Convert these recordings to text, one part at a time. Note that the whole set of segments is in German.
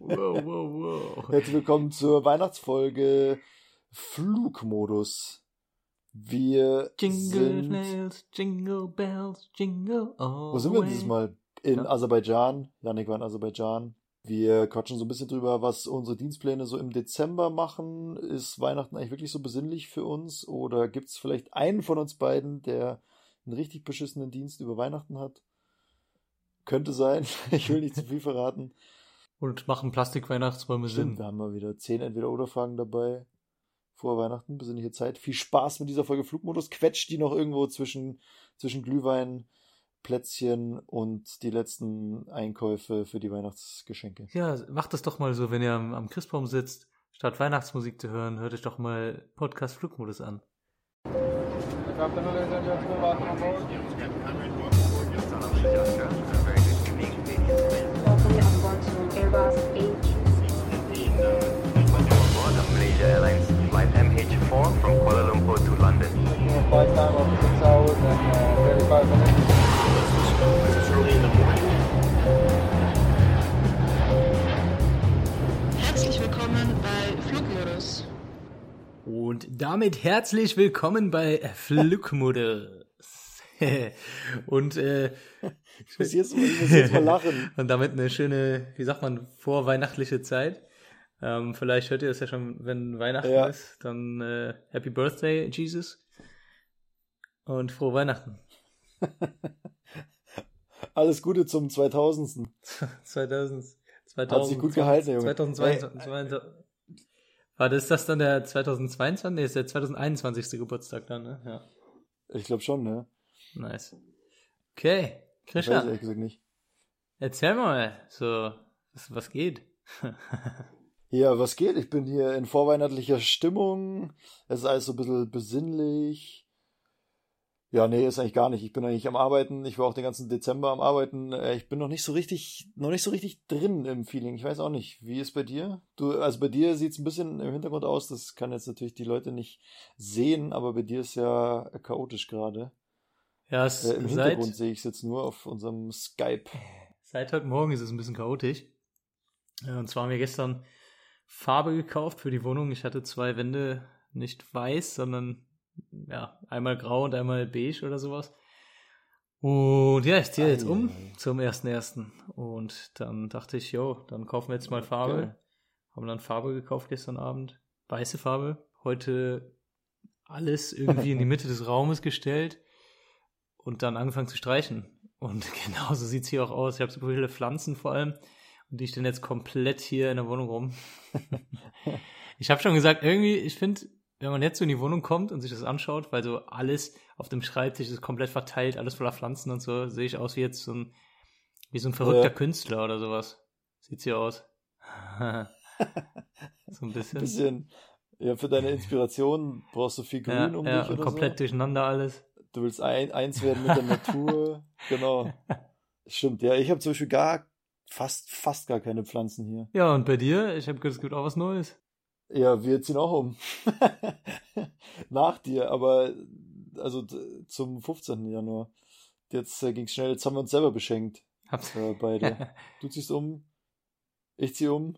wow, wow, wow. Herzlich willkommen zur Weihnachtsfolge Flugmodus. Wir Jingle sind, bells, jingle bells, jingle all wo sind wir dieses. Mal? In Ja. Aserbaidschan. Janik war in Aserbaidschan. Wir quatschen so ein bisschen drüber, was unsere Dienstpläne so im Dezember machen. Ist Weihnachten eigentlich wirklich so besinnlich für uns? Oder gibt es vielleicht einen von uns beiden, der einen richtig beschissenen Dienst über Weihnachten hat? Könnte sein. Ich will nicht zu viel verraten. Und machen Plastikweihnachtsbäume Stimmt, Sinn. wir haben mal wieder zehn Entweder-Oder-Fragen dabei. Vor Weihnachten, besinnliche Zeit. Viel Spaß mit dieser Folge Flugmodus. Quetscht die noch irgendwo zwischen, zwischen Glühwein, Plätzchen und die letzten Einkäufe für die Weihnachtsgeschenke. Ja, macht das doch mal so, wenn ihr am, am Christbaum sitzt, statt Weihnachtsmusik zu hören, hört euch doch mal Podcast Flugmodus an. Herzlich willkommen bei Flugmodus. Und damit herzlich willkommen bei Flugmodus. Und äh, Ich muss jetzt, ich muss jetzt mal lachen. Und damit eine schöne, wie sagt man, vorweihnachtliche Zeit. Ähm, vielleicht hört ihr das ja schon, wenn Weihnachten Ja. ist. Dann äh, Happy Birthday, Jesus. Und frohe Weihnachten. Alles Gute zum 2000. 2000, 2000, Hat sich gut gehalten, Junge. 2022. War das, ist das dann der 2022? Nee, ist der 2021. Geburtstag dann, ne? Ja. Ich glaube schon, ne? Nice. Okay. Ich weiß Christian, ehrlich gesagt nicht. erzähl mal, so, was, was geht? Ja, was geht? Ich bin hier in vorweihnachtlicher Stimmung. Es ist alles so ein bisschen besinnlich. Ja, nee, ist eigentlich gar nicht. Ich bin eigentlich am Arbeiten. Ich war auch den ganzen Dezember am Arbeiten. Äh, Ich bin noch nicht so richtig, noch nicht so richtig drin im Feeling. Ich weiß auch nicht. Wie ist bei dir? Du, also bei dir sieht es ein bisschen im Hintergrund aus. Das kann jetzt natürlich die Leute nicht sehen, aber bei dir ist ja chaotisch gerade. Ja, es, Äh, Im seit, Hintergrund sehe ich es jetzt nur auf unserem Skype. Seit heute Morgen ist es ein bisschen chaotisch. Äh, Und zwar haben wir gestern Farbe gekauft für die Wohnung. Ich hatte zwei Wände, nicht weiß, sondern ja, einmal grau und einmal beige oder sowas. Und ja, ich ziehe jetzt um zum 1.1. Und dann dachte ich, jo, dann kaufen wir jetzt mal Farbe. Geil. Haben dann Farbe gekauft gestern Abend. Weiße Farbe. Heute alles irgendwie in die Mitte des Raumes gestellt und dann angefangen zu streichen. Und genauso sieht es hier auch aus. Ich habe so viele Pflanzen vor allem und die stehen jetzt komplett hier in der Wohnung rum. ich habe schon gesagt, irgendwie, ich finde, wenn man jetzt so in die Wohnung kommt und sich das anschaut, weil so alles auf dem Schreibtisch ist komplett verteilt, alles voller Pflanzen und so, sehe ich aus wie jetzt so ein, wie so ein verrückter Ja. Künstler oder sowas. Sieht's hier aus. so ein bisschen. Ein bisschen, ja, für deine Inspiration brauchst du viel Grün ja, um ja, dich und oder komplett so. durcheinander alles. Du willst ein, eins werden mit der Natur. genau. Stimmt, ja. Ich habe zum Beispiel gar, fast, fast gar keine Pflanzen hier. Ja, und bei dir? Ich habe gehört, es gibt auch was Neues. Ja, wir ziehen auch um. Nach dir, aber also zum 15. Januar. Jetzt äh, ging's schnell, jetzt haben wir uns selber beschenkt. Hab's. Äh, beide. Du ziehst um, ich zieh um.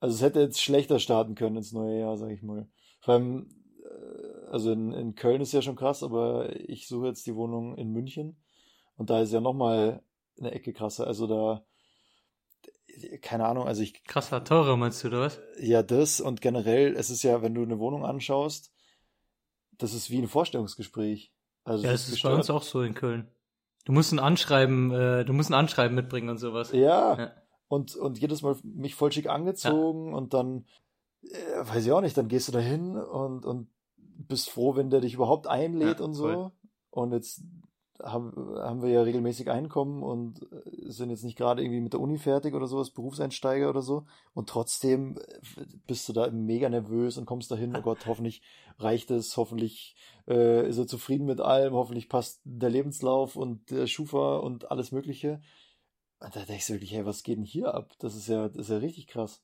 Also es hätte jetzt schlechter starten können ins neue Jahr, sag ich mal. Vor allem, also in, in Köln ist ja schon krass, aber ich suche jetzt die Wohnung in München und da ist ja nochmal eine Ecke krasser. Also da, keine Ahnung, also ich, Krasser teurer meinst du, oder was? ja das und generell, es ist ja, wenn du eine Wohnung anschaust, das ist wie ein Vorstellungsgespräch. Also Ja, das es ist ist bei uns auch so in Köln. Du musst ein Anschreiben, äh, du musst ein Anschreiben mitbringen und sowas. Ja, Ja. Und, und jedes Mal mich voll schick angezogen und dann, äh, weiß ich auch nicht, dann gehst du da hin und, und bist froh, wenn der dich überhaupt einlädt Ja, und so. voll. Und jetzt haben, haben wir ja regelmäßig Einkommen und äh, sind jetzt nicht gerade irgendwie mit der Uni fertig oder sowas, Berufseinsteiger oder so. Und trotzdem äh, bist du da mega nervös und kommst da hin, oh Gott, hoffentlich reicht es, hoffentlich äh, ist er zufrieden mit allem, hoffentlich passt der Lebenslauf und der Schufa und alles Mögliche. Und da denkst du wirklich, hey, was geht denn hier ab? Das ist ja, das ist ja richtig krass.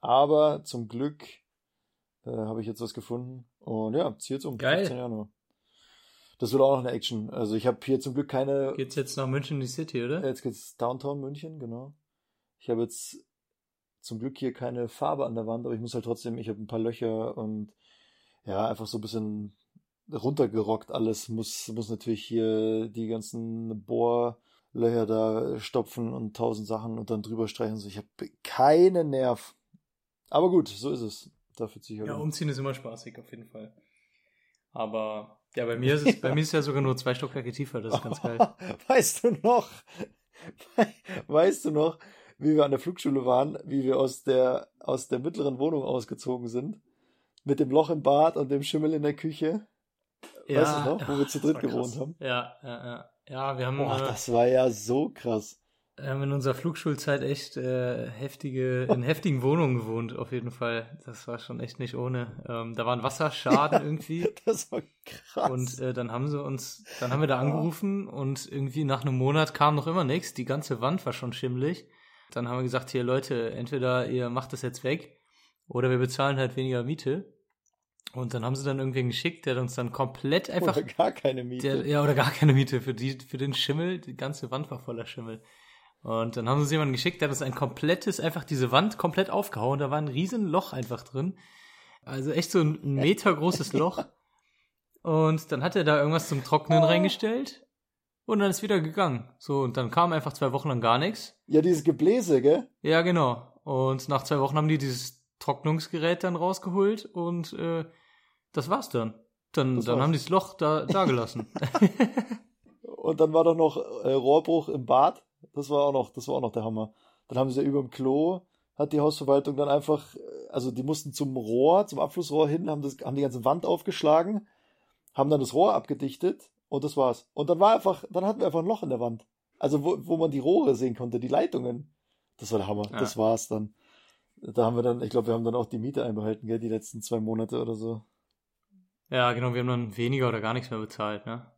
Aber zum Glück äh, habe ich jetzt was gefunden. Und ja, zieh jetzt um. Geil. 15 Januar. Das wird auch noch eine Action. Also ich habe hier zum Glück keine. Geht's jetzt nach München in die City, oder? Jetzt geht's Downtown München, genau. Ich habe jetzt zum Glück hier keine Farbe an der Wand, aber ich muss halt trotzdem, ich habe ein paar Löcher und ja, einfach so ein bisschen runtergerockt alles. Muss, muss natürlich hier die ganzen Bohrlöcher da stopfen und tausend Sachen und dann drüber streichen. So, ich habe keinen Nerv. Aber gut, so ist es. Dafür ziehe ich Ja, halt. umziehen ist immer spaßig, auf jeden Fall. Aber ja, bei mir ist es, bei mir ist es ja sogar nur zwei Stockwerke tiefer, das ist ganz geil. Weißt du noch, weißt du noch, wie wir an der Flugschule waren, wie wir aus der, aus der mittleren Wohnung ausgezogen sind? Mit dem Loch im Bad und dem Schimmel in der Küche? weißt du noch, wo wir zu dritt krass. gewohnt haben? Ja, ja, ja. Ja, wir haben, Boah, äh, das war ja so krass. Haben in unserer Flugschulzeit echt äh, heftige, in heftigen Wohnungen gewohnt, auf jeden Fall. Das war schon echt nicht ohne. Ähm, da waren Wasserschaden irgendwie. Das war krass. Und äh, dann haben sie uns, dann haben wir da angerufen und irgendwie nach einem Monat kam noch immer nichts. Die ganze Wand war schon schimmelig. Dann haben wir gesagt, hier Leute, entweder ihr macht das jetzt weg oder wir bezahlen halt weniger Miete. Und dann haben sie dann irgendwen geschickt, der uns dann komplett einfach, Oder gar keine Miete. der, ja oder gar keine Miete für die, für den Schimmel. Die ganze Wand war voller Schimmel. Und dann haben sie uns jemanden geschickt, der hat uns ein komplettes, einfach diese Wand komplett aufgehauen. Da war ein riesen Loch einfach drin. Also echt so ein Meter großes Loch. Und dann hat er da irgendwas zum Trocknen reingestellt. Und dann ist wieder gegangen. So, und dann kam einfach zwei Wochen lang gar nichts. Ja, dieses Gebläse, gell? Ja, genau. Und nach zwei Wochen haben die dieses Trocknungsgerät dann rausgeholt und äh, das war's dann. Dann, Das dann war's. haben die das Loch da, da gelassen. Und dann war doch noch äh, Rohrbruch im Bad. Das war auch noch, das war auch noch der Hammer. Dann haben sie ja über dem Klo, hat die Hausverwaltung dann einfach, äh, also die mussten zum Rohr, zum Abflussrohr hin, haben, das, haben die ganze Wand aufgeschlagen, haben dann das Rohr abgedichtet und das war's. Und dann war einfach, dann hatten wir einfach ein Loch in der Wand. Also wo, wo man die Rohre sehen konnte, die Leitungen. Das war der Hammer. Ja. Das war's dann. Da haben wir dann, ich glaube, wir haben dann auch die Miete einbehalten, gell, die letzten zwei Monate oder so. ja, genau, wir haben dann weniger oder gar nichts mehr bezahlt, ne?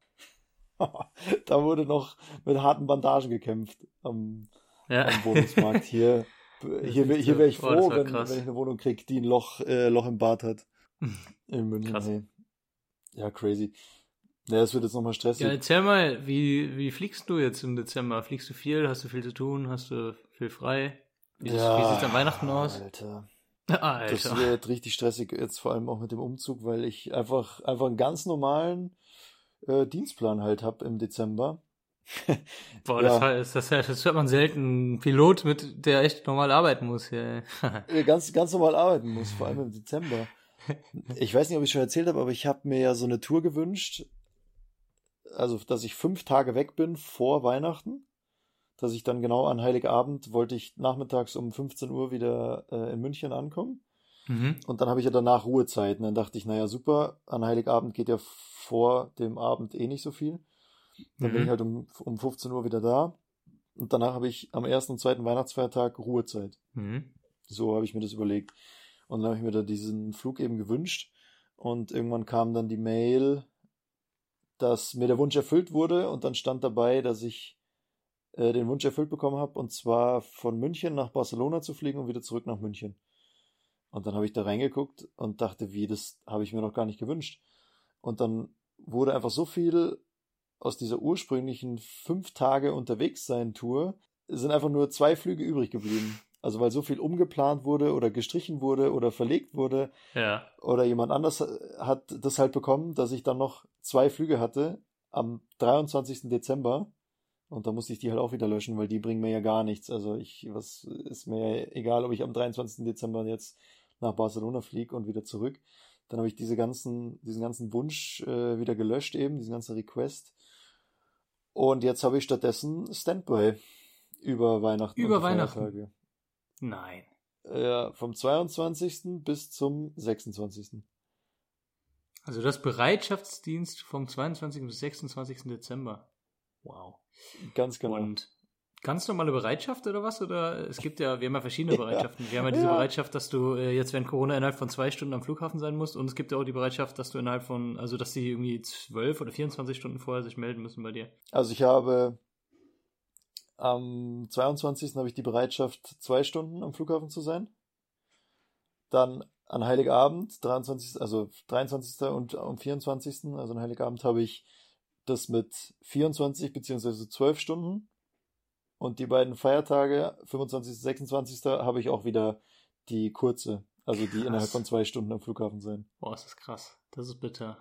da wurde noch mit harten Bandagen gekämpft am, Ja. am Wohnungsmarkt. Hier, hier, ist hier wäre ich oh, froh, war wenn, wenn ich eine Wohnung kriege, die ein Loch, äh, Loch im Bad hat. In München. Krass. Hey. Ja, crazy. Ja, das wird jetzt nochmal stressig. Ja, erzähl mal, wie, wie fliegst du jetzt im Dezember? Fliegst du viel? Hast du viel zu tun? Hast du viel frei? Wie, Ja, wie sieht's an Weihnachten aus? Alter. Alter. Das wird richtig stressig jetzt vor allem auch mit dem Umzug, weil ich einfach, einfach einen ganz normalen äh, Dienstplan halt hab im Dezember. Boah, ja. das, heißt, das, das hört man selten. Ein Pilot, mit der echt normal arbeiten muss hier. äh, ganz, ganz normal arbeiten muss, vor allem im Dezember. Ich weiß nicht, ob ich schon erzählt habe, aber ich habe mir ja so eine Tour gewünscht, also dass ich fünf Tage weg bin vor Weihnachten, dass ich dann genau an Heiligabend wollte ich nachmittags um 15 Uhr wieder äh, in München ankommen. mhm. Und dann habe ich ja danach Ruhezeit. Und dann dachte ich, naja, super, an Heiligabend geht ja vor dem Abend eh nicht so viel. Dann bin Mhm. ich halt um, um 15 Uhr wieder da. Und danach habe ich am ersten und zweiten Weihnachtsfeiertag Ruhezeit. Mhm. So habe ich mir das überlegt. Und dann habe ich mir da diesen Flug eben gewünscht. Und irgendwann kam dann die Mail, dass mir der Wunsch erfüllt wurde. Und dann stand dabei, dass ich äh, den Wunsch erfüllt bekommen habe. Und zwar von München nach Barcelona zu fliegen und wieder zurück nach München. Und dann habe ich da reingeguckt und dachte, wie, das habe ich mir noch gar nicht gewünscht. Und dann wurde einfach so viel aus dieser ursprünglichen fünf Tage unterwegs sein Tour, sind einfach nur zwei Flüge übrig geblieben. Also weil so viel umgeplant wurde oder gestrichen wurde oder verlegt wurde Ja. oder jemand anders hat das halt bekommen, dass ich dann noch zwei Flüge hatte am 23. Dezember und da musste ich die halt auch wieder löschen, weil die bringen mir ja gar nichts. Also ich, was ist mir ja egal, ob ich am 23. Dezember jetzt nach Barcelona fliege und wieder zurück. Dann habe ich diese ganzen, diesen ganzen Wunsch äh, wieder gelöscht eben, diesen ganzen Request. Und jetzt habe ich stattdessen Standby über Weihnachten. Über Weihnachten? Feiertage. Nein. Ja, vom 22. bis zum 26. Also das Bereitschaftsdienst vom 22. bis 26. Dezember. Wow. Ganz genau. Und ganz normale Bereitschaft oder was? Oder es gibt ja, wir haben ja verschiedene Bereitschaften. Wir haben ja diese Ja. Bereitschaft, dass du äh, jetzt während Corona innerhalb von zwei Stunden am Flughafen sein musst. Und es gibt ja auch die Bereitschaft, dass du innerhalb von, also dass die irgendwie zwölf oder 24 Stunden vorher sich melden müssen bei dir. Also ich habe am 22. habe ich die Bereitschaft, zwei Stunden am Flughafen zu sein. Dann an Heiligabend, 23., also 23. und am 24., also an Heiligabend habe ich das mit 24 beziehungsweise 12 Stunden. Und die beiden Feiertage, 25. 26. habe ich auch wieder die kurze. Also die Krass. innerhalb von zwei Stunden am Flughafen sein. Boah, ist das krass. Das ist bitter.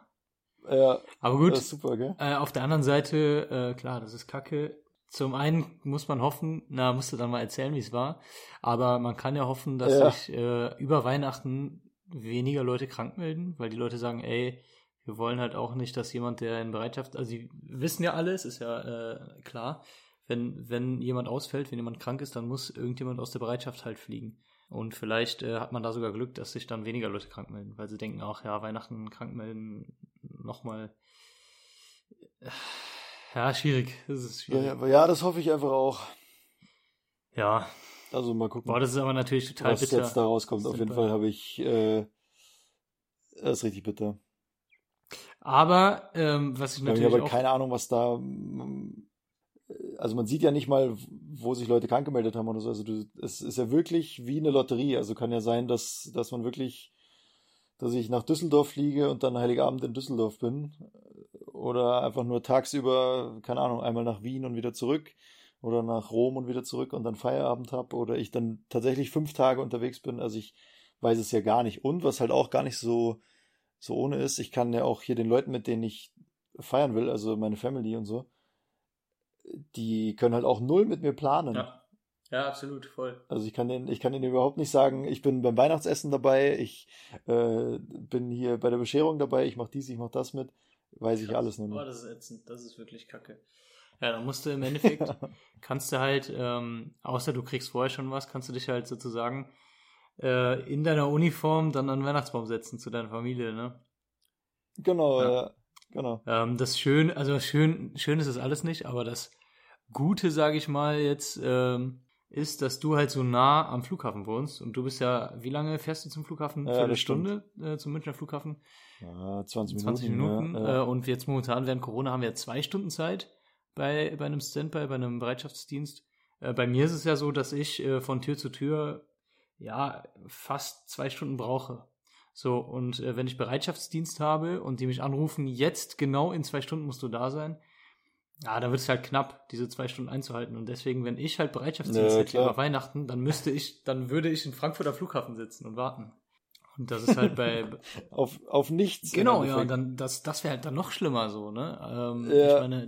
Ja, Aber gut, das ist super, gell? Äh, auf der anderen Seite, äh, klar, das ist kacke. Zum einen muss man hoffen, na, musst du dann mal erzählen, wie es war. Aber man kann ja hoffen, dass Ja. sich äh, über Weihnachten weniger Leute krank melden, weil die Leute sagen, ey, wir wollen halt auch nicht, dass jemand, der in Bereitschaft, also sie wissen ja alles, ist ja äh, klar. Wenn, wenn jemand ausfällt, wenn jemand krank ist, dann muss irgendjemand aus der Bereitschaft halt fliegen. Und vielleicht äh, hat man da sogar Glück, dass sich dann weniger Leute krank melden, weil sie denken, ach ja, Weihnachten krank melden, nochmal. Ja, schwierig. Das ist Ja, schwierig. ja, ja, das hoffe ich einfach auch. Ja, Also mal gucken, boah, das ist aber natürlich total was bitter. jetzt da rauskommt. Auf jeden. Fall habe ich, äh, das ist richtig bitter. Aber ähm, was ich Ich habe natürlich aber auch keine Ahnung, was da. Also man sieht ja nicht mal, wo sich Leute krank gemeldet haben oder so. Also du, es ist ja wirklich wie eine Lotterie. Also kann ja sein, dass, dass man wirklich, dass ich nach Düsseldorf fliege und dann Heiligabend in Düsseldorf bin. Oder einfach nur tagsüber, keine Ahnung, einmal nach Wien und wieder zurück. Oder nach Rom und wieder zurück und dann Feierabend habe. Oder ich dann tatsächlich fünf Tage unterwegs bin. Also ich weiß es ja gar nicht. Und was halt auch gar nicht so, so ohne ist, ich kann ja auch hier den Leuten, mit denen ich feiern will, also meine Family und so, die können halt auch null mit mir planen. ja. ja, absolut, voll. Also ich kann denen, ich kann denen überhaupt nicht sagen, ich bin beim Weihnachtsessen dabei, ich äh, bin hier bei der Bescherung dabei, ich mache dies, ich mache das mit, weiß ich alles noch Boah, nicht. das ist ätzend, das ist wirklich kacke. Ja, dann musst du im Endeffekt, kannst du halt, ähm, außer du kriegst vorher schon was, kannst du dich halt sozusagen äh, in deiner Uniform dann an den Weihnachtsbaum setzen zu deiner Familie, ne? Genau, Ja. ja. Genau. Ähm, das schön, also schön, schön ist es alles nicht, aber das Gute, sage ich mal jetzt, ähm, ist, dass du halt so nah am Flughafen wohnst und du bist ja, wie lange fährst du zum Flughafen? Ja, das Viertelstunde äh, zum Münchner Flughafen? Ja, 20 Minuten. 20 Minuten. Ja, ja. Äh, und jetzt momentan während Corona haben wir zwei Stunden Zeit bei, bei einem Standby, bei einem Bereitschaftsdienst. Äh, bei mir ist es ja so, dass ich äh, von Tür zu Tür ja fast zwei Stunden brauche. So, und äh, wenn ich Bereitschaftsdienst habe und die mich anrufen, jetzt genau in zwei Stunden musst du da sein, ja, da wird es halt knapp, diese zwei Stunden einzuhalten. Und deswegen, wenn ich halt Bereitschaftsdienst hätte über Weihnachten, dann müsste ich, dann würde ich in Frankfurter Flughafen sitzen und warten. Und das ist halt bei, Auf, auf nichts. Genau, ja, dann, das, das wäre halt dann noch schlimmer so, ne? Ähm, Ja. Ich meine,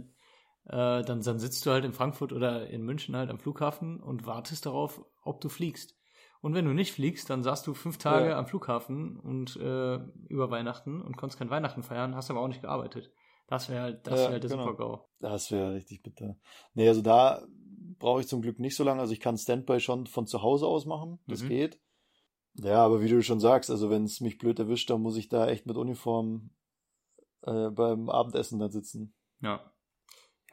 äh, dann, dann sitzt du halt in Frankfurt oder in München halt am Flughafen und wartest darauf, ob du fliegst. Und wenn du nicht fliegst, dann saßt du fünf Tage Ja. am Flughafen und äh, über Weihnachten und konntest kein Weihnachten feiern, hast aber auch nicht gearbeitet. Das wäre halt, das Ja, wäre halt der genau. Super-GAU. Das wäre richtig bitter. Nee, also da brauche ich zum Glück nicht so lange. Also ich kann Standby schon von zu Hause aus machen. Das Mhm. geht. Ja, aber wie du schon sagst, also wenn es mich blöd erwischt, dann muss ich da echt mit Uniform äh, beim Abendessen dann sitzen. Ja.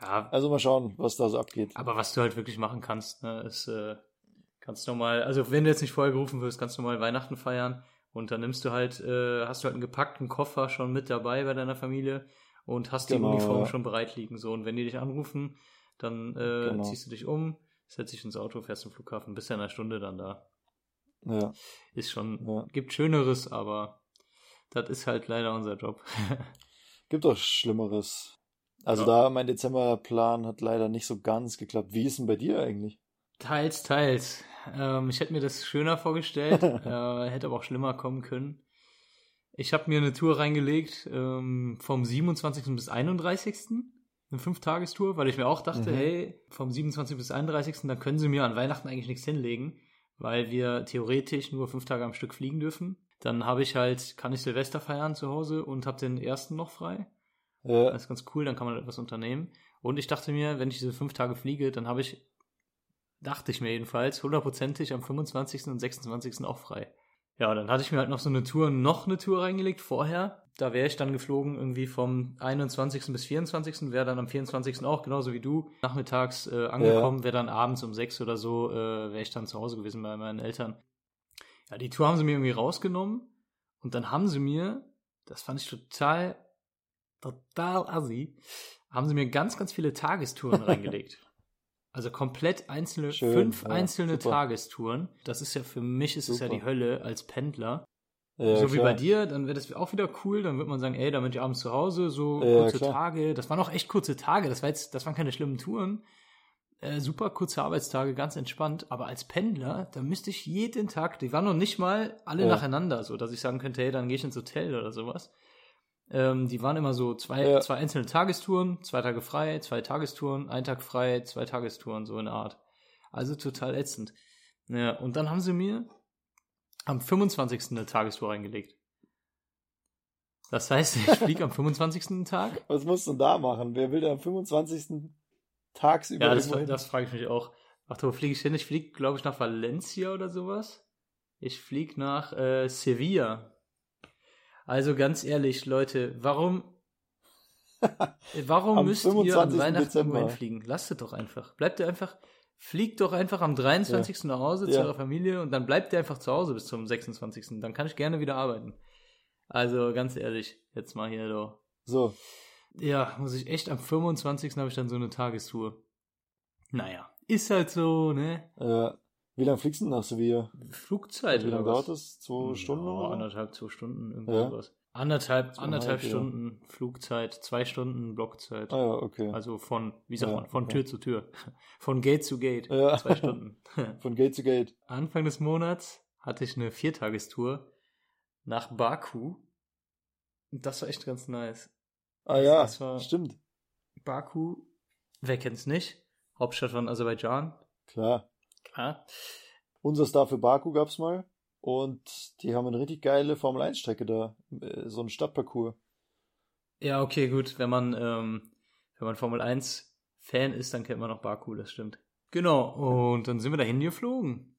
Ja, Also mal schauen, was da so abgeht. Aber was du halt wirklich machen kannst, ne, ist, äh, kannst du mal, also wenn du jetzt nicht vorher gerufen wirst, kannst du mal Weihnachten feiern und dann nimmst du halt, äh, hast du halt einen gepackten Koffer schon mit dabei bei deiner Familie und hast die Genau, Uniform ja. schon bereit liegen. So, und wenn die dich anrufen, dann äh, Genau. ziehst du dich um, setzt dich ins Auto, fährst zum Flughafen, bist ja in einer Stunde dann da. Ja, Ist schon, Ja. gibt Schöneres, aber das ist halt leider unser Job. gibt doch Schlimmeres. Also Ja. da mein Dezemberplan hat leider nicht so ganz geklappt. Wie ist denn bei dir eigentlich? Teils, teils. Ähm, ich hätte mir das schöner vorgestellt, äh, hätte aber auch schlimmer kommen können. Ich habe mir eine Tour reingelegt ähm, vom 27. bis 31. Eine Fünf-Tagestour, weil ich mir auch dachte, Mhm. hey, vom 27. bis 31. dann können sie mir an Weihnachten eigentlich nichts hinlegen, weil wir theoretisch nur fünf Tage am Stück fliegen dürfen. Dann habe ich halt, kann ich Silvester feiern zu Hause und habe den ersten noch frei. Ja, Das ist ganz cool, dann kann man etwas unternehmen. Und ich dachte mir, wenn ich diese fünf Tage fliege, dann habe ich, dachte ich mir jedenfalls, hundertprozentig am 25. und 26. auch frei. Ja, dann hatte ich mir halt noch so eine Tour, noch eine Tour reingelegt vorher. Da wäre ich dann geflogen irgendwie vom 21. bis 24. Wäre dann am 24. auch genauso wie du nachmittags äh, angekommen, wäre dann abends um sechs oder so, äh, wäre ich dann zu Hause gewesen bei meinen Eltern. Ja, die Tour haben sie mir irgendwie rausgenommen und dann haben sie mir, das fand ich total, total assi, haben sie mir ganz, ganz viele Tagestouren reingelegt. Also komplett einzelne, Schön, fünf ja, einzelne super. Tagestouren. Das ist ja für mich ist es ja Super. die Hölle als Pendler. ja, so wie klar. bei dir, dann wäre das auch wieder cool. Dann wird man sagen, ey, da bin ich abends zu Hause, so Ja, kurze klar. Tage. Das waren auch echt kurze Tage. Das war jetzt, das waren keine schlimmen Touren. äh, super kurze Arbeitstage, ganz entspannt. Aber als Pendler, da müsste ich jeden Tag, die waren noch nicht mal alle nacheinander, so dass ich sagen könnte, hey, dann gehe ich ins Hotel oder sowas. Ähm, die waren immer so zwei, Ja. zwei einzelne Tagestouren, zwei Tage frei, zwei Tagestouren, ein Tag frei, zwei Tagestouren, so in der Art. Also total ätzend. Ja, und dann haben sie mir am 25. eine Tagestour reingelegt. Das heißt, ich fliege am 25. Tag. Was musst du denn da machen? Wer will denn am 25. tagsüber Ja, das, das frage ich mich auch. Ach, wo fliege ich hin? Ich fliege, glaube ich, nach Valencia oder sowas. Ich fliege nach äh, Sevilla. Also ganz ehrlich, Leute, warum, warum müsst ihr am 25. Weihnachten Dezember. irgendwo hinfliegen? Lasst es doch einfach. Bleibt ihr einfach, fliegt doch einfach am 23. nach Hause zu Ja. eurer Familie und dann bleibt ihr einfach zu Hause bis zum 26. Dann kann ich gerne wieder arbeiten. Also ganz ehrlich, jetzt mal hier doch. So, Ja, muss ich echt am 25. habe ich dann so eine Tagestour. Naja, ist halt so, ne? äh, wie lange fliegst du denn nach Sevilla? Flugzeit Wie lange dauert das? Zwei Stunden Ja, oder anderthalb, zwei Stunden, irgendwie Ja. sowas. Anderthalb, Zweieinhalb, anderthalb ja. Stunden Flugzeit, zwei Stunden Blockzeit. Ah ja, okay. Also von, wie sagt Ja, man, von okay. Tür zu Tür. Von Gate zu Gate. Ja. Zwei Stunden. Von Gate zu Gate. Anfang des Monats hatte ich eine Viertagestour nach Baku. Und das war echt ganz nice. Ah ja, Das war- stimmt. Baku, wer kennt's nicht? Hauptstadt von Aserbaidschan. Klar. Klar. Unser Star für Baku gab's mal. Und die haben eine richtig geile Formel-1-Strecke da. äh, So einen Stadtparcours. Ja, okay, gut. Wenn man, ähm, wenn man Formel 1 Fan ist, dann kennt man auch Baku, das stimmt. Genau, und dann sind wir dahin geflogen.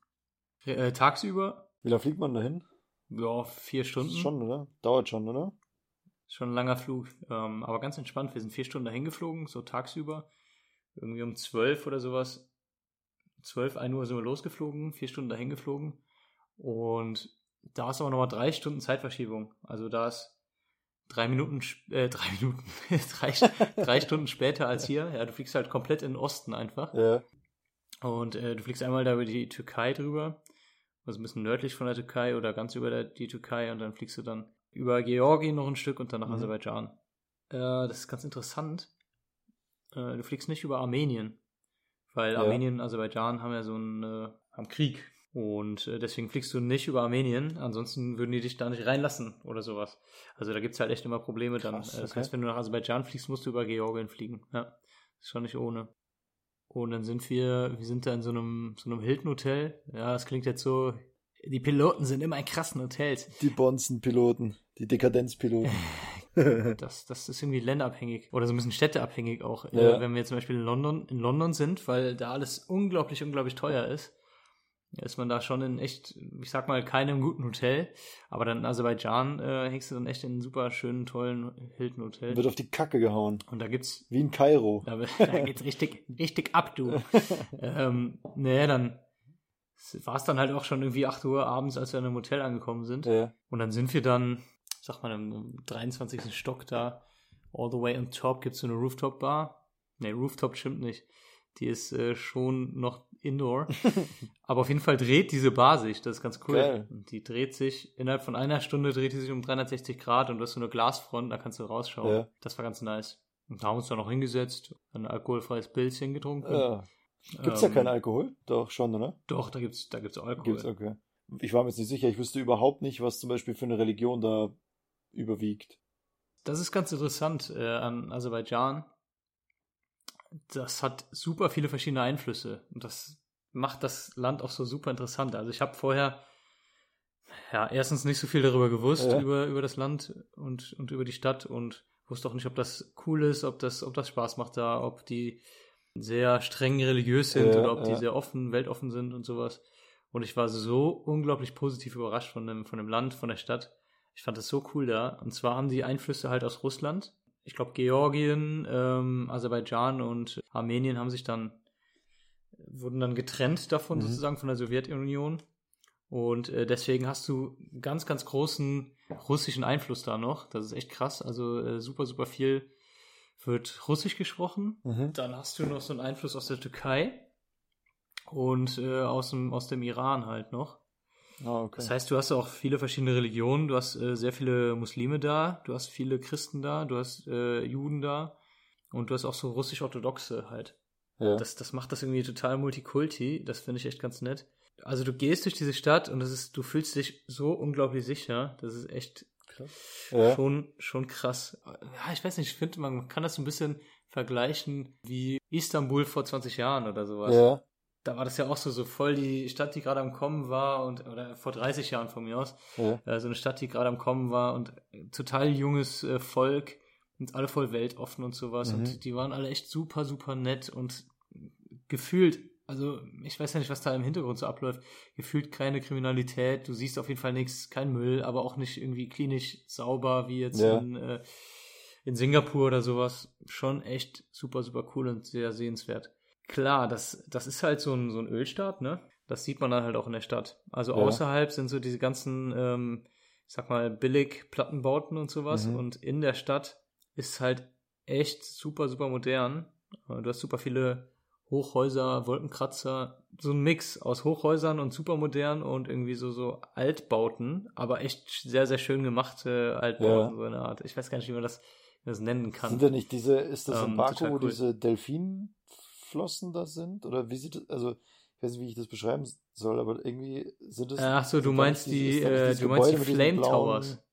Äh, tagsüber, Wie lange fliegt man dahin? ja, vier Stunden. Schon, oder? Dauert schon, oder? Schon ein langer Flug, ähm, aber ganz entspannt. Wir sind vier Stunden dahin geflogen, so tagsüber. Irgendwie um zwölf oder sowas. Zwölf, ein Uhr sind wir losgeflogen, vier Stunden dahin geflogen. Und da ist aber nochmal drei Stunden Zeitverschiebung. Also da ist drei Minuten, äh, drei Minuten, drei, drei Stunden später als hier. Ja, du fliegst halt komplett in den Osten einfach. Ja. Und äh, du fliegst einmal da über die Türkei drüber, also ein bisschen nördlich von der Türkei oder ganz über der, die Türkei und dann fliegst du dann über Georgien noch ein Stück und dann nach Mhm. Aserbaidschan. Äh, das ist ganz interessant. Äh, du fliegst nicht über Armenien, weil. Armenien und Aserbaidschan haben ja so einen äh, haben Krieg und äh, deswegen fliegst du nicht über Armenien, ansonsten würden die dich da nicht reinlassen oder sowas. Also da gibt's halt echt immer Probleme dann. Krass, Äh, Das okay. heißt, wenn du nach Aserbaidschan fliegst, musst du über Georgien fliegen. Ja, ist schon nicht ohne. Und dann sind wir, wir sind da in so einem, so einem Hilton-Hotel. Ja, das klingt jetzt so, die Piloten sind immer in krassen Hotels. Die Bonzen-Piloten. Die Dekadenzpiloten. Das, das ist irgendwie länderabhängig oder so ein bisschen städteabhängig auch. Ja. Äh, wenn wir jetzt zum Beispiel in London, in London sind, weil da alles unglaublich, unglaublich teuer ist, ist man da schon in echt, ich sag mal, keinem guten Hotel. Aber dann in Aserbaidschan äh, hängst du dann echt in einem super schönen, tollen Hilton-Hotel. Wird auf die Kacke gehauen. Und da gibt's Wie in Kairo. Da, da geht's richtig, richtig ab, du. ähm, naja, dann war es dann halt auch schon irgendwie 8 Uhr abends, als wir in einem Hotel angekommen sind. Ja. Und dann sind wir dann, sag mal, im 23. Stock da, all the way on top gibt's so eine Rooftop-Bar. Nee, Rooftop stimmt nicht. Die ist äh, schon noch indoor. Aber auf jeden Fall dreht diese Bar sich. Das ist ganz cool. Geil. Die dreht sich, innerhalb von einer Stunde dreht die sich um 360 Grad und du hast so eine Glasfront, da kannst du rausschauen. Ja. Das war ganz nice. Und da haben wir uns dann noch hingesetzt, ein alkoholfreies Pilzchen getrunken. ja. Gibt's ja Ähm, keinen Alkohol? Doch, schon, oder? Doch, da gibt's, da gibt's Alkohol. Gibt's, okay. Ich war mir jetzt nicht sicher. Ich wüsste überhaupt nicht, was zum Beispiel für eine Religion da überwiegt. Das ist ganz interessant äh, an Aserbaidschan. Das hat super viele verschiedene Einflüsse und das macht das Land auch so super interessant. Also ich habe vorher ja erstens nicht so viel darüber gewusst Ja. über über das Land und und über die Stadt und wusste auch nicht, ob das cool ist, ob das ob das Spaß macht da, ob die sehr streng religiös sind Ja, oder ob die ja. sehr offen, weltoffen sind und sowas. Und ich war so unglaublich positiv überrascht von dem, von dem Land, von der Stadt. Ich fand das so cool da. Und zwar haben die Einflüsse halt aus Russland. Ich glaube, Georgien, ähm, Aserbaidschan und Armenien haben sich dann, wurden dann getrennt davon Mhm. sozusagen von der Sowjetunion. Und äh, deswegen hast du ganz, ganz großen russischen Einfluss da noch. Das ist echt krass. Also äh, super, super viel wird Russisch gesprochen. Mhm. Dann hast du noch so einen Einfluss aus der Türkei und äh, aus, dem, aus dem Iran halt noch. Ah, okay. Das heißt, du hast auch viele verschiedene Religionen, du hast äh, sehr viele Muslime da, du hast viele Christen da, du hast äh, Juden da und du hast auch so russisch-orthodoxe halt. Ja. Das, das macht das irgendwie total Multikulti. Das finde ich echt ganz nett. Also du gehst durch diese Stadt und das ist, du fühlst dich so unglaublich sicher. Das ist echt ja. schon, schon krass. Ja, ich weiß nicht, ich finde, man kann das so ein bisschen vergleichen wie Istanbul vor 20 Jahren oder sowas. ja. Da war das ja auch so, so voll die Stadt, die gerade am Kommen war und, oder vor 30 Jahren von mir aus. Äh, so eine Stadt, die gerade am Kommen war und total junges äh, Volk und alle voll weltoffen und sowas. Mhm. Und die waren alle echt super, super nett und gefühlt, also ich weiß ja nicht, was da im Hintergrund so abläuft, gefühlt keine Kriminalität, du siehst auf jeden Fall nichts, kein Müll, aber auch nicht irgendwie klinisch sauber wie jetzt Ja. in, äh, in Singapur oder sowas. Schon echt super, super cool und sehr sehenswert. Klar, das, das ist halt so ein, so ein Ölstaat, ne? Das sieht man dann halt auch in der Stadt. Also Ja. außerhalb sind so diese ganzen, ähm, ich sag mal, billig Plattenbauten und sowas. Mhm. Und in der Stadt ist halt echt super, super modern. Äh, Du hast super viele Hochhäuser, Wolkenkratzer, so ein Mix aus Hochhäusern und supermodern und irgendwie so, so Altbauten, aber echt sehr, sehr schön gemachte Altbauten, Ja. so eine Art. Ich weiß gar nicht, wie man das, wie man das nennen kann. Sind da nicht diese, ist das in Ähm, Baku, total wo cool. diese Delfinflossen da sind? Oder wie sieht das, also, ich weiß nicht, wie ich das beschreiben soll, aber irgendwie sind das. Äh, Ach so, du meinst die, nicht äh, du meinst die Flame Towers.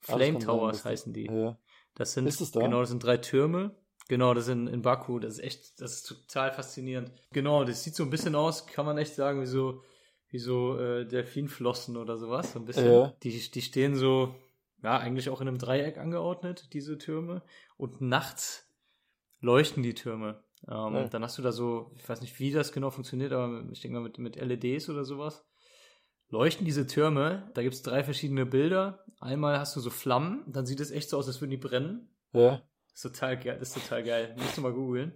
Das Flame sein, Towers heißen die. Ja. Das sind, es da? genau, das sind drei Türme. Genau, das sind in Baku. Das ist echt, das ist total faszinierend. Genau, das sieht so ein bisschen aus, kann man echt sagen, wie so, wie so äh, Delfinflossen oder sowas. So ein bisschen. Ja. Die, die stehen so, ja, eigentlich auch in einem Dreieck angeordnet, diese Türme. Und nachts leuchten die Türme. Ähm, Ja. Dann hast du da so, ich weiß nicht, wie das genau funktioniert, aber ich denke mal mit, mit LEDs oder sowas. Leuchten diese Türme, da gibt es drei verschiedene Bilder. Einmal hast du so Flammen, dann sieht es echt so aus, als würden die brennen. Ja. Das ist total geil. Ist total geil. Musst du mal googeln.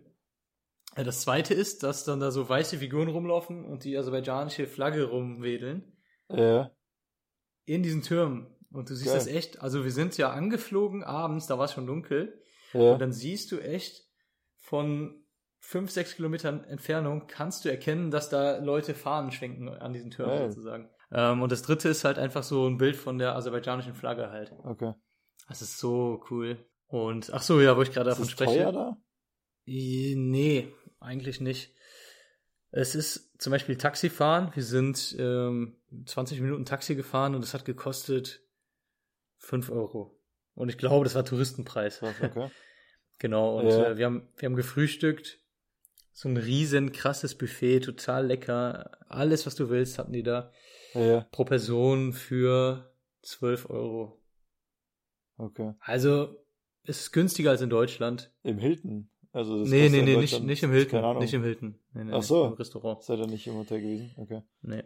Das zweite ist, dass dann da so weiße Figuren rumlaufen und die aserbaidschanische Flagge rumwedeln Ja. in diesen Türmen. Und du siehst Geil. das echt, also wir sind ja angeflogen abends, da war es schon dunkel. Ja. Und dann siehst du echt von fünf, sechs Kilometern Entfernung kannst du erkennen, dass da Leute Fahnen schwenken an diesen Türmen Geil. sozusagen. Ähm, und das dritte ist halt einfach so ein Bild von der aserbaidschanischen Flagge halt. Okay. Das ist so cool. Und ach so, ja, wo ich gerade Ist davon spreche. teuer da? Nee, eigentlich nicht. Es ist zum Beispiel Taxifahren. Wir sind ähm, 20 Minuten Taxi gefahren und es hat gekostet 5 Euro. Und ich glaube, das war Touristenpreis. Okay. Genau, und Ja. äh, wir, haben, wir haben gefrühstückt. So ein riesen krasses Buffet, total lecker. Alles, was du willst, hatten die da. ja. Pro Person für 12 Euro. Okay. Also, es ist günstiger als in Deutschland. Im Hilton. Also das Nee, nee, nee, nicht, nicht im Hilton. Keine Ahnung. Nicht im Hilton. Nee, nee, Ach so. Im Restaurant. Seid ihr nicht im Hotel gewesen? Okay. Nee.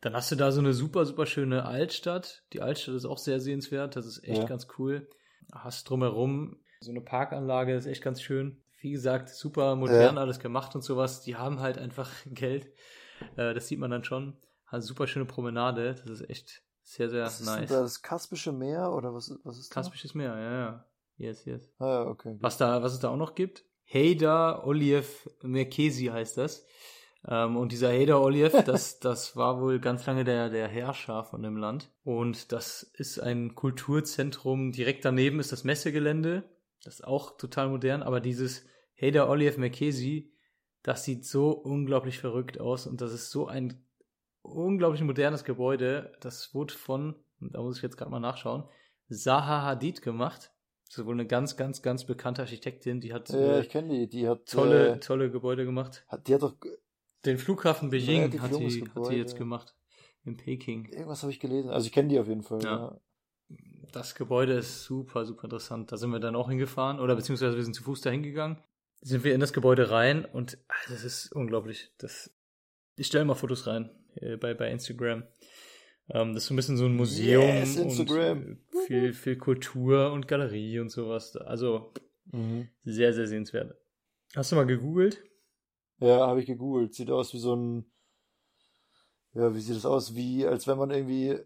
Dann hast du da so eine super, super schöne Altstadt. Die Altstadt ist auch sehr sehenswert. Das ist echt Ja. ganz cool. Hast drumherum so eine Parkanlage, ist echt ganz schön. Wie gesagt, super modern Ja. alles gemacht und sowas. Die haben halt einfach Geld. Äh, das sieht man dann schon. Hat eine super schöne Promenade. Das ist echt sehr, sehr ist nice. denn da das Kaspische Meer oder was, was ist das? Kaspisches Meer, ja, ja. Yes, yes. Ah, ja, okay. gut. Was da, was es da auch noch gibt? Hader Olive Merkesi heißt das. Ähm, und dieser Hader Olive, das, das war wohl ganz lange der, der Herrscher von dem Land. Und das ist ein Kulturzentrum. Direkt daneben ist das Messegelände. Das ist auch total modern. Aber dieses Hader Olive Merkesi, das sieht so unglaublich verrückt aus. Und das ist so ein unglaublich modernes Gebäude. Das wurde von, da muss ich jetzt gerade mal nachschauen, Zaha Hadid gemacht. Das ist wohl eine ganz, ganz, ganz bekannte Architektin, die hat äh, ich kenne die. Die hat tolle, Äh, tolle Gebäude gemacht. hat, die hat doch Den Flughafen Beijing hat die, hat die jetzt ja. gemacht. In Peking. irgendwas habe ich gelesen. Also ich kenne die auf jeden Fall. Ja. Ja. Das Gebäude ist super, super interessant. Da sind wir dann auch hingefahren, oder beziehungsweise wir sind zu Fuß da hingegangen. Sind wir in das Gebäude rein und ah, das ist unglaublich. Das, ich stelle mal Fotos rein äh, bei, bei Instagram. Ähm, das ist so ein bisschen so ein Museum Yes, Instagram. und äh, viel, viel Kultur und Galerie und sowas. Also Mhm. sehr, sehr sehenswert. Hast du mal gegoogelt? Ja, habe ich gegoogelt. Sieht aus wie so ein. Ja, wie sieht das aus? Wie, als wenn man irgendwie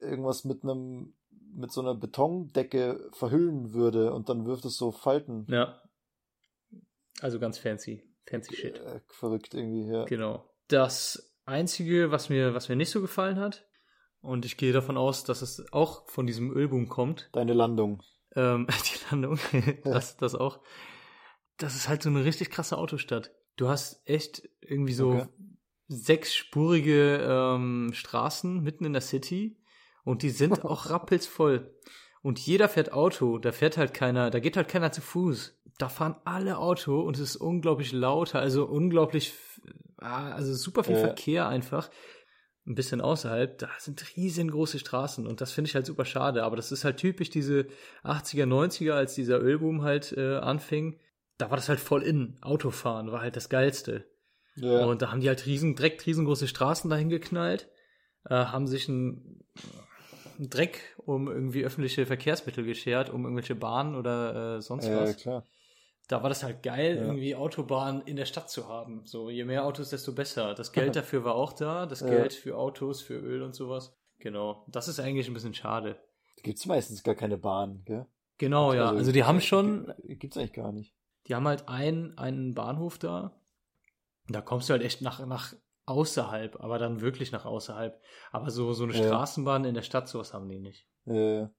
irgendwas mit einem, mit so einer Betondecke verhüllen würde und dann wirft es so Falten. Ja. Also ganz fancy. Fancy shit. Äh, verrückt irgendwie, ja. Genau. Das Einzige, was mir, was mir nicht so gefallen hat, und ich gehe davon aus, dass es auch von diesem Ölboom kommt, Deine Landung. ähm, die Landung, das, das auch, das ist halt so eine richtig krasse Autostadt. Du hast echt irgendwie so Okay. sechsspurige ähm, Straßen mitten in der City und die sind auch rappelsvoll. Und jeder fährt Auto, da fährt halt keiner, da geht halt keiner zu Fuß. Da fahren alle Auto und es ist unglaublich lauter, also unglaublich, ah, also super viel Ja. Verkehr einfach. Ein bisschen außerhalb, da sind riesengroße Straßen und das finde ich halt super schade. Aber das ist halt typisch diese 80er, 90er, als dieser Ölboom halt äh, anfing. Da war das halt voll in. Autofahren war halt das Geilste. Ja. Und da haben die halt riesen, direkt riesengroße Straßen dahin geknallt, äh, haben sich einen, einen Dreck um irgendwie öffentliche Verkehrsmittel geschert, um irgendwelche Bahnen oder äh, sonst ja, was. klar. Da war das halt geil, Ja. irgendwie Autobahnen in der Stadt zu haben. So, je mehr Autos, desto besser. Das Geld dafür war auch da, das Ja. Geld für Autos, für Öl und sowas. Genau. Das ist eigentlich ein bisschen schade. Da gibt's meistens gar keine Bahn, gell? Genau, ja. Also die haben gibt's- schon, Gibt's eigentlich gar nicht. die haben halt einen, einen Bahnhof da. Da kommst du halt echt nach, nach außerhalb, aber dann wirklich nach außerhalb. Aber so, so eine Ja. Straßenbahn in der Stadt, sowas haben die nicht. Äh, Ein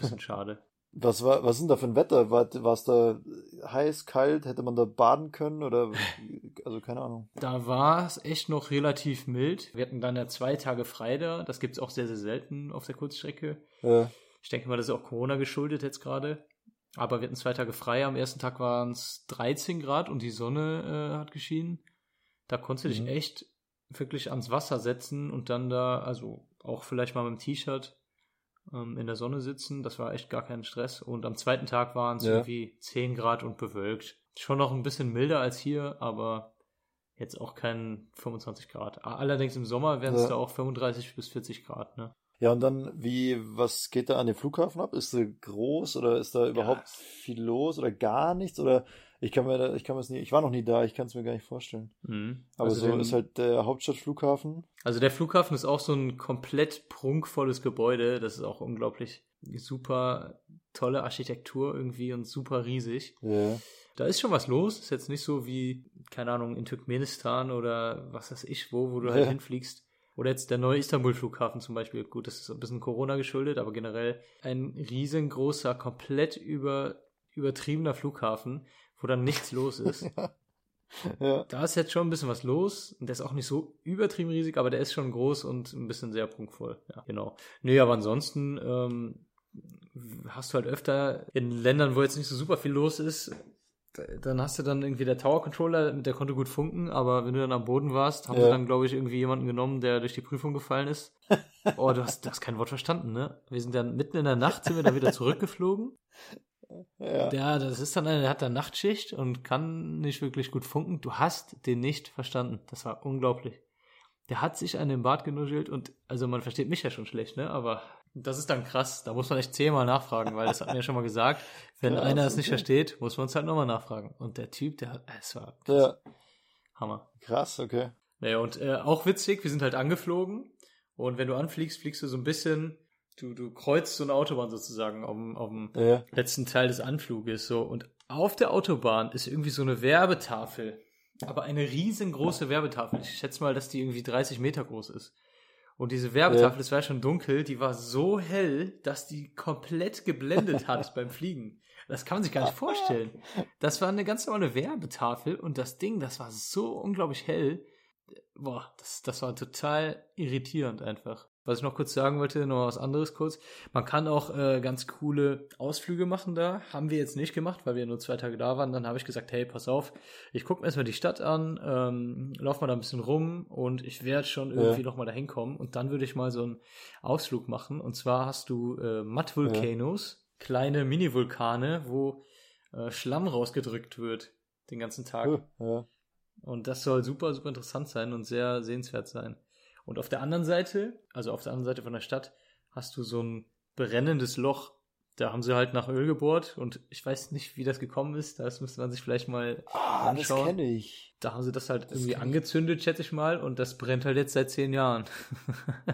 bisschen schade. was war, was ist denn da für ein Wetter? War, es da heiß, kalt? Hätte man da baden können? Oder, also keine Ahnung. Da war es echt noch relativ mild. Wir hatten dann ja zwei Tage frei da. Das gibt's auch sehr, sehr selten auf der Kurzstrecke. Äh, Ich denke mal, das ist auch Corona geschuldet jetzt gerade. Aber wir hatten zwei Tage frei. Am ersten Tag waren es 13 Grad und die Sonne äh, hat geschienen. Da konntest du dich Mhm. echt wirklich ans Wasser setzen und dann da, also auch vielleicht mal mit dem T-Shirt ähm, in der Sonne sitzen. Das war echt gar kein Stress. Und am zweiten Tag waren es Ja. irgendwie 10 Grad und bewölkt. Schon noch ein bisschen milder als hier, aber jetzt auch kein 25 Grad. Allerdings im Sommer wären es Ja. da auch 35 bis 40 Grad, ne? ja, und dann, wie, was geht da an dem Flughafen ab? Ist der groß oder ist da überhaupt viel los oder gar nichts? Oder ich kann mir da, ich kann mir das nie, ich war noch nie da, ich kann es mir gar nicht vorstellen. Mhm. Aber Also so den- ist halt der Hauptstadtflughafen. Also der Flughafen ist auch so ein komplett prunkvolles Gebäude. Das ist auch unglaublich super tolle Architektur irgendwie und super riesig. Ja. Da ist schon was los. Ist jetzt nicht so wie, keine Ahnung, in Turkmenistan oder was weiß ich wo, wo du halt Ja. hinfliegst. Oder jetzt der neue Istanbul-Flughafen zum Beispiel. Gut, das ist ein bisschen Corona geschuldet, aber generell ein riesengroßer, komplett über, übertriebener Flughafen, wo dann nichts los ist. Ja. Da ist jetzt schon ein bisschen was los. Und Der ist auch nicht so übertrieben riesig, aber der ist schon groß und ein bisschen sehr prunkvoll. Ja, genau. Nee, aber ansonsten ähm, hast du halt öfter in Ländern, wo jetzt nicht so super viel los ist, dann hast du dann irgendwie der Tower Controller, der konnte gut funken, aber wenn du dann am Boden warst, haben Ja. sie dann, glaube ich, irgendwie jemanden genommen, der durch die Prüfung gefallen ist. Oh, du hast, du hast kein Wort verstanden, ne? Wir sind dann mitten in der Nacht, sind wir dann wieder zurückgeflogen. Ja. Der, das ist dann einer, der hat da Nachtschicht und kann nicht wirklich gut funken. Du hast den nicht verstanden. Das war unglaublich. Der hat sich an den Bart genuschelt und, also man versteht mich ja schon schlecht, ne? Aber das ist dann krass. Da muss man echt zehnmal nachfragen, weil das hat mir ja schon mal gesagt. Wenn Krass, einer es nicht versteht, muss man es halt nochmal nachfragen. Und der Typ, der hat, es war ja. Hammer. Krass, okay. Naja, und äh, auch witzig, wir sind halt angeflogen. Und wenn du anfliegst, fliegst du so ein bisschen, du, du kreuzt so eine Autobahn sozusagen auf dem, auf dem Ja. letzten Teil des Anfluges so und auf der Autobahn ist irgendwie so eine Werbetafel, aber eine riesengroße Werbetafel. Ich schätze mal, dass die irgendwie 30 Meter groß ist. Und diese Werbetafel, Ja. das war schon dunkel, die war so hell, dass die komplett geblendet hat beim Fliegen. Das kann man sich gar nicht vorstellen. Das war eine ganz normale Werbetafel und das Ding, das war so unglaublich hell. Boah, das, das war total irritierend einfach. Was ich noch kurz sagen wollte, noch was anderes kurz. Man kann auch äh, ganz coole Ausflüge machen da. Haben wir jetzt nicht gemacht, weil wir nur zwei Tage da waren. Dann habe ich gesagt, hey, pass auf, ich gucke mir erstmal die Stadt an, ähm, lauf mal da ein bisschen rum und ich werde schon irgendwie Ja. noch mal dahin kommen. Und dann würde ich mal so einen Ausflug machen. Und zwar hast du äh, Matt-Volcanoes, kleine Mini-Vulkane, wo äh, Schlamm rausgedrückt wird den ganzen Tag. Ja. Und das soll super, super interessant sein und sehr sehenswert sein. Und auf der anderen Seite, also auf der anderen Seite von der Stadt, hast du so ein brennendes Loch. Da haben sie halt nach Öl gebohrt und ich weiß nicht, wie das gekommen ist. Das müsste man sich vielleicht mal Ah, das anschauen. kenne ich. Da haben sie das halt Das irgendwie angezündet, schätze ich mal, und das brennt halt jetzt seit zehn Jahren.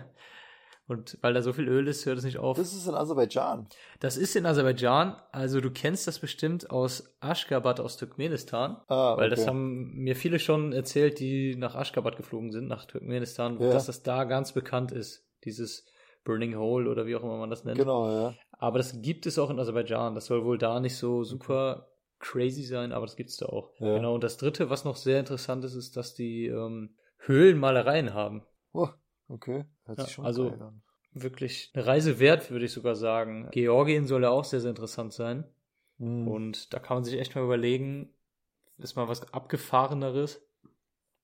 und weil da so viel Öl ist, hört es nicht auf. Das ist in Aserbaidschan. Das ist in Aserbaidschan, also du kennst das bestimmt aus Aschgabat aus Turkmenistan. Ah, Weil das okay. haben mir viele schon erzählt, die nach Aschgabat geflogen sind, nach Turkmenistan, Ja. dass das da ganz bekannt ist, dieses Burning Hole oder wie auch immer man das nennt. Genau, ja. Aber das gibt es auch in Aserbaidschan. Das soll wohl da nicht so super crazy sein, aber das gibt's da auch. Ja. Genau, und das dritte, was noch sehr interessant ist, ist, dass die ähm, Höhlenmalereien haben. Oh, okay. Hört Ja, sich schon also- an. Wirklich eine Reise wert, würde ich sogar sagen. Georgien soll ja auch sehr, sehr interessant sein. Hm. Und da kann man sich echt mal überlegen, ist mal was abgefahreneres.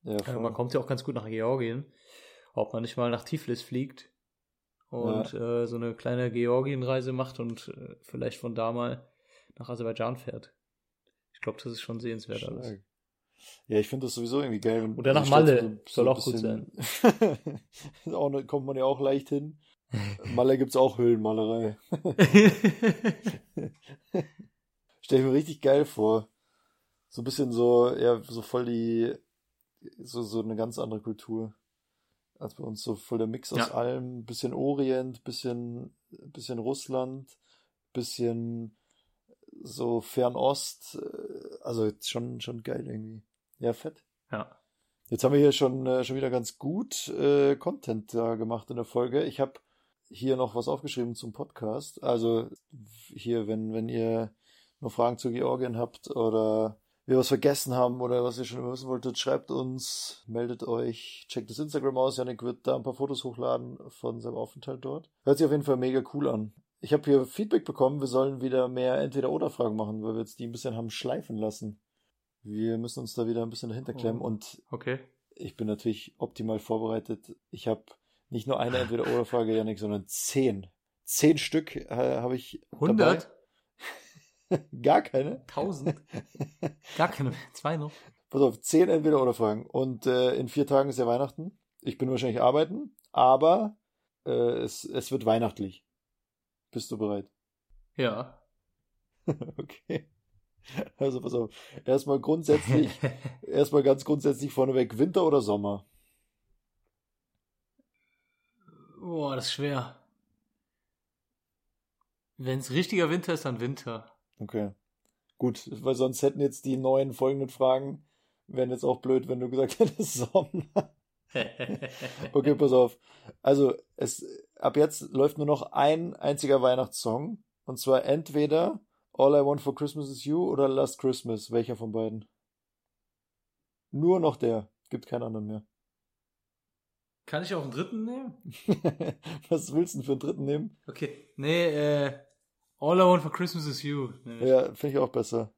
ja, Äh, man kommt ja auch ganz gut nach Georgien. Ob man nicht mal nach Tiflis fliegt und äh, so eine kleine Georgienreise macht und äh, vielleicht von da mal nach Aserbaidschan fährt. Ich glaube, das ist schon sehenswert alles. Ja, ich finde das sowieso irgendwie geil. Oder nach Malle. mir Soll ein auch gut bisschen- auch, ne- kommt man ja auch leicht hin. Malle gibt's auch Höhlenmalerei. Stell ich mir richtig geil vor. So ein bisschen so, ja, so voll die, so, so eine ganz andere Kultur. Als bei uns so voll der Mix aus Ja. allem. Bisschen Orient, bisschen, bisschen Russland, bisschen so Fernost. äh, Also schon, schon geil irgendwie. Ja, fett. ja. Jetzt haben wir hier schon, äh, schon wieder ganz gut äh, Content da gemacht in der Folge. Ich habe hier noch was aufgeschrieben zum Podcast. Also hier, wenn, wenn ihr noch Fragen zu Georgien habt oder wir was vergessen haben oder was ihr schon wissen wolltet, schreibt uns, meldet euch, checkt das Instagram aus. Janik wird da ein paar Fotos hochladen von seinem Aufenthalt dort. Hört sich auf jeden Fall mega cool an. Ich habe hier Feedback bekommen, wir sollen wieder mehr Entweder-Oder-Fragen machen, weil wir jetzt die ein bisschen haben schleifen lassen. Wir müssen uns da wieder ein bisschen dahinter klemmen Oh. und Okay. ich bin natürlich optimal vorbereitet. Ich habe nicht nur eine Entweder-Oder-Frage, Janik, sondern zehn. Zehn Stück äh, habe ich 100? dabei. Gar keine. 1000? Gar keine. Zwei noch. Pass auf, zehn Entweder-Oder-Fragen. Und äh, in vier Tagen ist ja Weihnachten. Ich bin wahrscheinlich arbeiten, aber äh, es, es wird weihnachtlich. Bist du bereit? Ja. Okay. Also pass auf. Erstmal grundsätzlich, erstmal ganz grundsätzlich vorneweg, Winter oder Sommer? Boah, das ist schwer. Wenn es richtiger Winter ist, dann Winter. Okay. Gut, weil sonst hätten jetzt die neuen folgenden Fragen, wären jetzt auch blöd, wenn du gesagt hättest Sommer. Okay, pass auf. Also, es, ab jetzt läuft nur noch ein einziger Weihnachtssong. Und zwar entweder All I Want for Christmas is You oder Last Christmas. Welcher von beiden? Nur noch der. Gibt keinen anderen mehr. Kann ich auch einen dritten nehmen? Was willst du denn für einen dritten nehmen? Okay. Nee, äh, All I Want for Christmas is You. Ja, finde ich auch besser.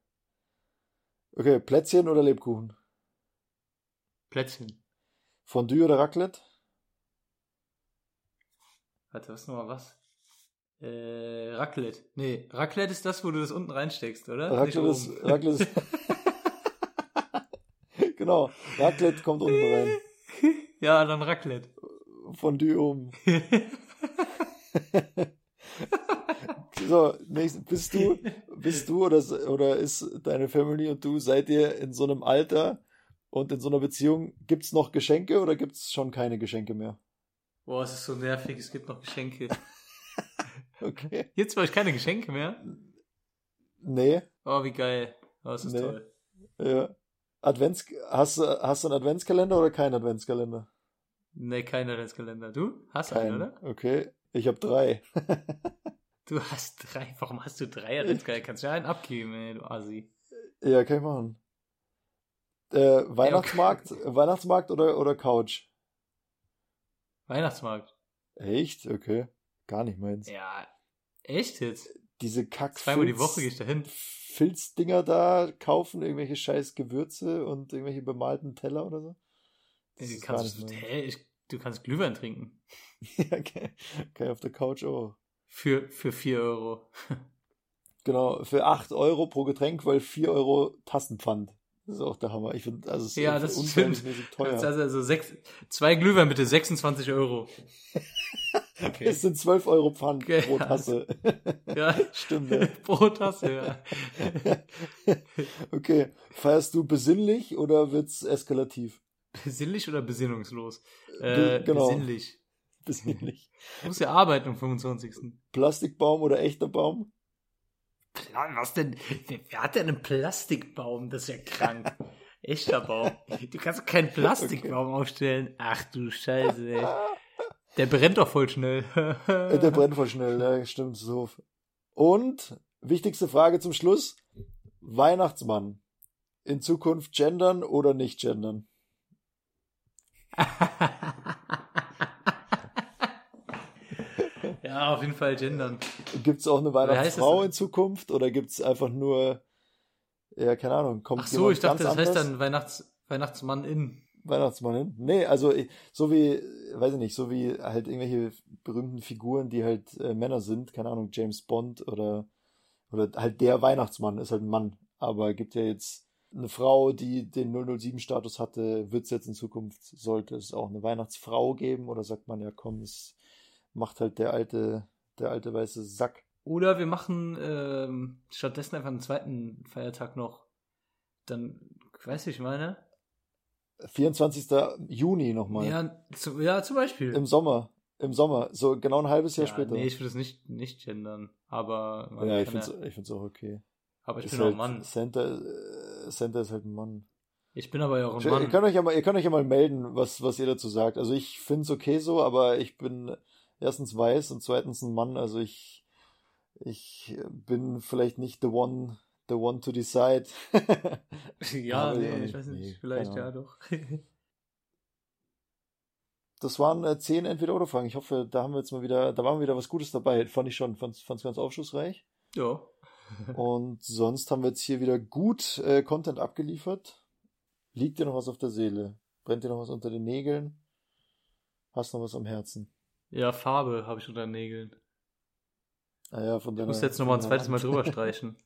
Okay, Plätzchen oder Lebkuchen? Plätzchen. Fondue oder Raclette? Warte, was nochmal was? Äh, Raclette. Nee, Raclette ist das, wo du das unten reinsteckst, oder? Raclette ist. Raclette ist, genau, Raclette kommt unten rein. ja, dann Raclette. Fondue oben. So, nächst, bist du, bist du oder, oder ist deine Family und du, seid ihr in so einem Alter und in so einer Beziehung, gibt's noch Geschenke oder gibt's schon keine Geschenke mehr? Boah, es ist so nervig, es gibt noch Geschenke. Okay. Jetzt bei euch keine Geschenke mehr? Nee, Oh, wie geil. Oh, das ist Nee. toll. ja. Advents, hast du, hast du einen Adventskalender oder keinen Adventskalender? Nee, kein Adventskalender. Du? Hast einen, Keinen. oder? Okay, ich habe drei. Du hast drei. Warum hast du drei Adventskalender? Kannst du ja einen abgeben, ey, du Assi. Ja, kann ich machen. Äh, Weihnachtsmarkt, Weihnachtsmarkt oder, oder Couch? Weihnachtsmarkt. Echt? Okay. Gar nicht meins. Ja. Echt jetzt? Diese Kack Zweimal die Woche gehe ich da hin. Filzdinger da kaufen, irgendwelche scheiß Gewürze und irgendwelche bemalten Teller oder so. Das Du ist kannst, hä, ich, du kannst Glühwein trinken. ja, kann, kann ich auf der Couch auch. Für, für 4 Euro. Genau, für 8 Euro pro Getränk, weil 4 Euro Tassenpfand. Das ist auch der Hammer. Ich finde, also es ist Ja, das stimmt. unverhältnismäßig teuer. Das also sechs, zwei Glühwein bitte, 26 Euro. Okay. Es sind 12 Euro Pfand Okay, pro ja. Tasse. Ja. Stimmt, ja. Pro Tasse, ja. Okay, feierst du besinnlich oder wird's eskalativ? Besinnlich oder besinnungslos? Be- Äh, genau. Besinnlich. Besinnlich. Du musst ja arbeiten am 25. Plastikbaum oder echter Baum? Was denn? Wer, hat denn einen Plastikbaum? Das ist ja krank. Echter Baum. Du kannst keinen Plastikbaum aufstellen. Ach du Scheiße, ey. Der brennt doch voll schnell. Äh, Der brennt voll schnell, ja, stimmt, so. Und, wichtigste Frage zum Schluss. Weihnachtsmann. In Zukunft gendern oder nicht gendern? ja, auf jeden Fall gendern. Gibt es auch eine heißt Weihnachtsfrau in Zukunft oder gibt es einfach nur, ja, keine Ahnung, kommt Ach so, ich dachte, das heißt anders? dann Weihnachts Weihnachtsmann in. Weihnachtsmann hin? Nee, also so wie, weiß ich nicht, so wie halt irgendwelche berühmten Figuren, die halt äh, Männer sind, keine Ahnung, James Bond oder, oder halt der Weihnachtsmann ist halt ein Mann. Aber gibt ja jetzt eine Frau, die den 007-Status hatte, wird es jetzt in Zukunft, sollte es auch eine Weihnachtsfrau geben oder sagt man ja, komm, es macht halt der alte, der alte weiße Sack. Oder wir machen ähm, stattdessen einfach einen zweiten Feiertag noch. Dann, weiß ich meine. 24. Juni nochmal. Ja, zu, ja, zum Beispiel. Im Sommer. Im Sommer. So genau ein halbes Jahr ja, später. Nee, ich würde es nicht, nicht gendern. Aber, ja, ich finde es find's auch okay. aber ich Ist bin auch halt, ein Mann. Santa, äh, Santa ist halt ein Mann. Ich bin aber ja auch ein Ihr Mann. könnt euch ja mal, ihr könnt euch ja mal melden, was, was ihr dazu sagt. Also ich finde es okay so, aber ich bin erstens weiß und zweitens ein Mann. Also ich, ich bin vielleicht nicht the one, the one to decide. ja, nee, ja, ich weiß nicht. nee, vielleicht ja doch. Das waren äh, zehn Entweder-Oder-Fragen. Ich hoffe, da haben wir jetzt mal wieder, da waren wieder was Gutes dabei. Fand ich schon, fand es ganz aufschlussreich. ja. Und sonst haben wir jetzt hier wieder gut äh, Content abgeliefert. Liegt dir noch was auf der Seele? Brennt dir noch was unter den Nägeln? Hast noch was am Herzen? Ja, Farbe habe ich unter den Nägeln. Ah von Ich deiner. muss jetzt nochmal ein von zweites Mal drüber streichen.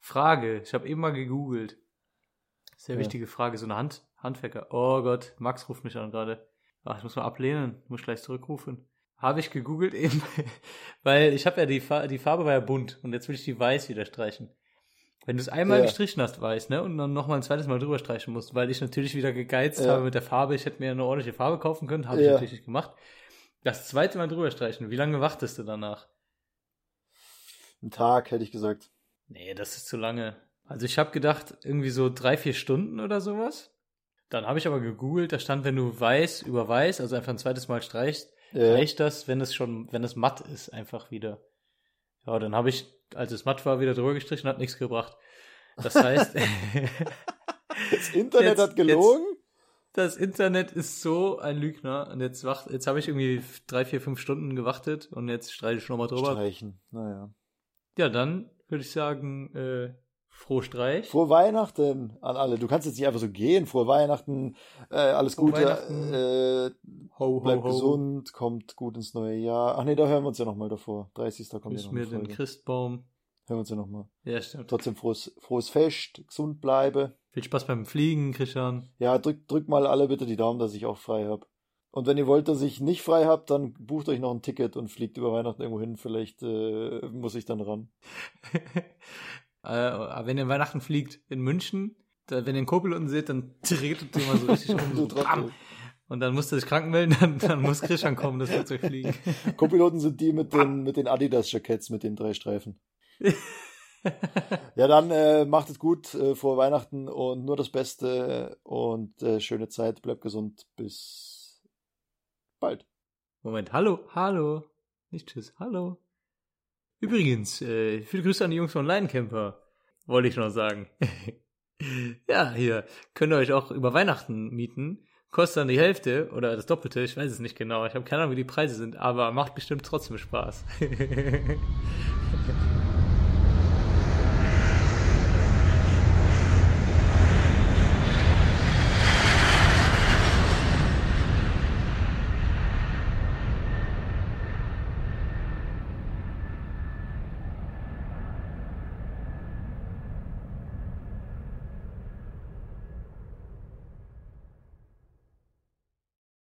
Frage, ich habe eben mal gegoogelt. Sehr Ja. wichtige Frage, so eine Hand, Handwerker. Oh Gott, Max ruft mich an gerade. Ach, ich muss mal ablehnen, muss gleich zurückrufen. Habe ich gegoogelt eben, weil ich habe ja die, Fa die Farbe war ja bunt und jetzt will ich die weiß wieder streichen. Wenn du es einmal Ja. gestrichen hast, weiß, ne, und dann nochmal ein zweites Mal drüber streichen musst, weil ich natürlich wieder gegeizt Ja. habe mit der Farbe, ich hätte mir eine ordentliche Farbe kaufen können, habe ich natürlich nicht gemacht. Das zweite Mal drüber streichen, wie lange wartest du danach? Ein Tag, hätte ich gesagt. Nee, das ist zu lange. Also ich habe gedacht, irgendwie so drei, vier Stunden oder sowas. Dann habe ich aber gegoogelt, da stand, wenn du weiß über weiß, also einfach ein zweites Mal streichst, Ja. reicht das, wenn es schon, wenn es matt ist, einfach wieder. Ja, dann habe ich, als es matt war, wieder drüber gestrichen, hat nichts gebracht. Das heißt, Das Internet Jetzt- hat gelogen? das Internet ist so ein Lügner. Und jetzt wacht, jetzt habe ich irgendwie drei, vier, fünf Stunden gewartet und jetzt streiche ich nochmal drüber. Streichen. Naja. Ja, dann würde ich sagen, äh, froh Streich. Frohe Weihnachten an alle. Du kannst jetzt nicht einfach so gehen. Frohe Weihnachten. Äh, alles Frohe Gute. Weihnachten. Äh, Ho, ho, bleibt ho. gesund. Kommt gut ins neue Jahr. Ach nee, da hören wir uns ja nochmal davor. 30. kommt ja Grüß noch mir den. Christbaum. Hören wir uns ja nochmal. Ja, stimmt. Trotzdem frohes, frohes Fest. Gesund bleibe. Viel Spaß beim Fliegen, Christian. Ja, drückt drück mal alle bitte die Daumen, dass ich auch frei habe. Und wenn ihr wollt, dass ich nicht frei habe, dann bucht euch noch ein Ticket und fliegt über Weihnachten irgendwo hin. Vielleicht äh, muss ich dann ran. äh, wenn ihr Weihnachten fliegt in München, da, wenn ihr einen Co-Piloten seht, dann tretet ihr mal so richtig um. So, bam. und dann musst du dich krank melden, dann, dann muss Christian kommen, das Flugzeug fliegen. Co-Piloten sind die mit den, mit den Adidas-Jacketts, mit den drei Streifen. Ja, dann äh, macht es gut äh, vor Weihnachten und nur das Beste und äh, schöne Zeit. Bleibt gesund. Bis bald. Moment, hallo, hallo. Nicht tschüss, hallo. Übrigens, äh, viele Grüße an die Jungs von Leinencamper, wollte ich noch sagen. ja, hier, könnt ihr euch auch über Weihnachten mieten. Kostet dann die Hälfte oder das Doppelte, ich weiß es nicht genau. Ich habe keine Ahnung, wie die Preise sind, aber macht bestimmt trotzdem Spaß.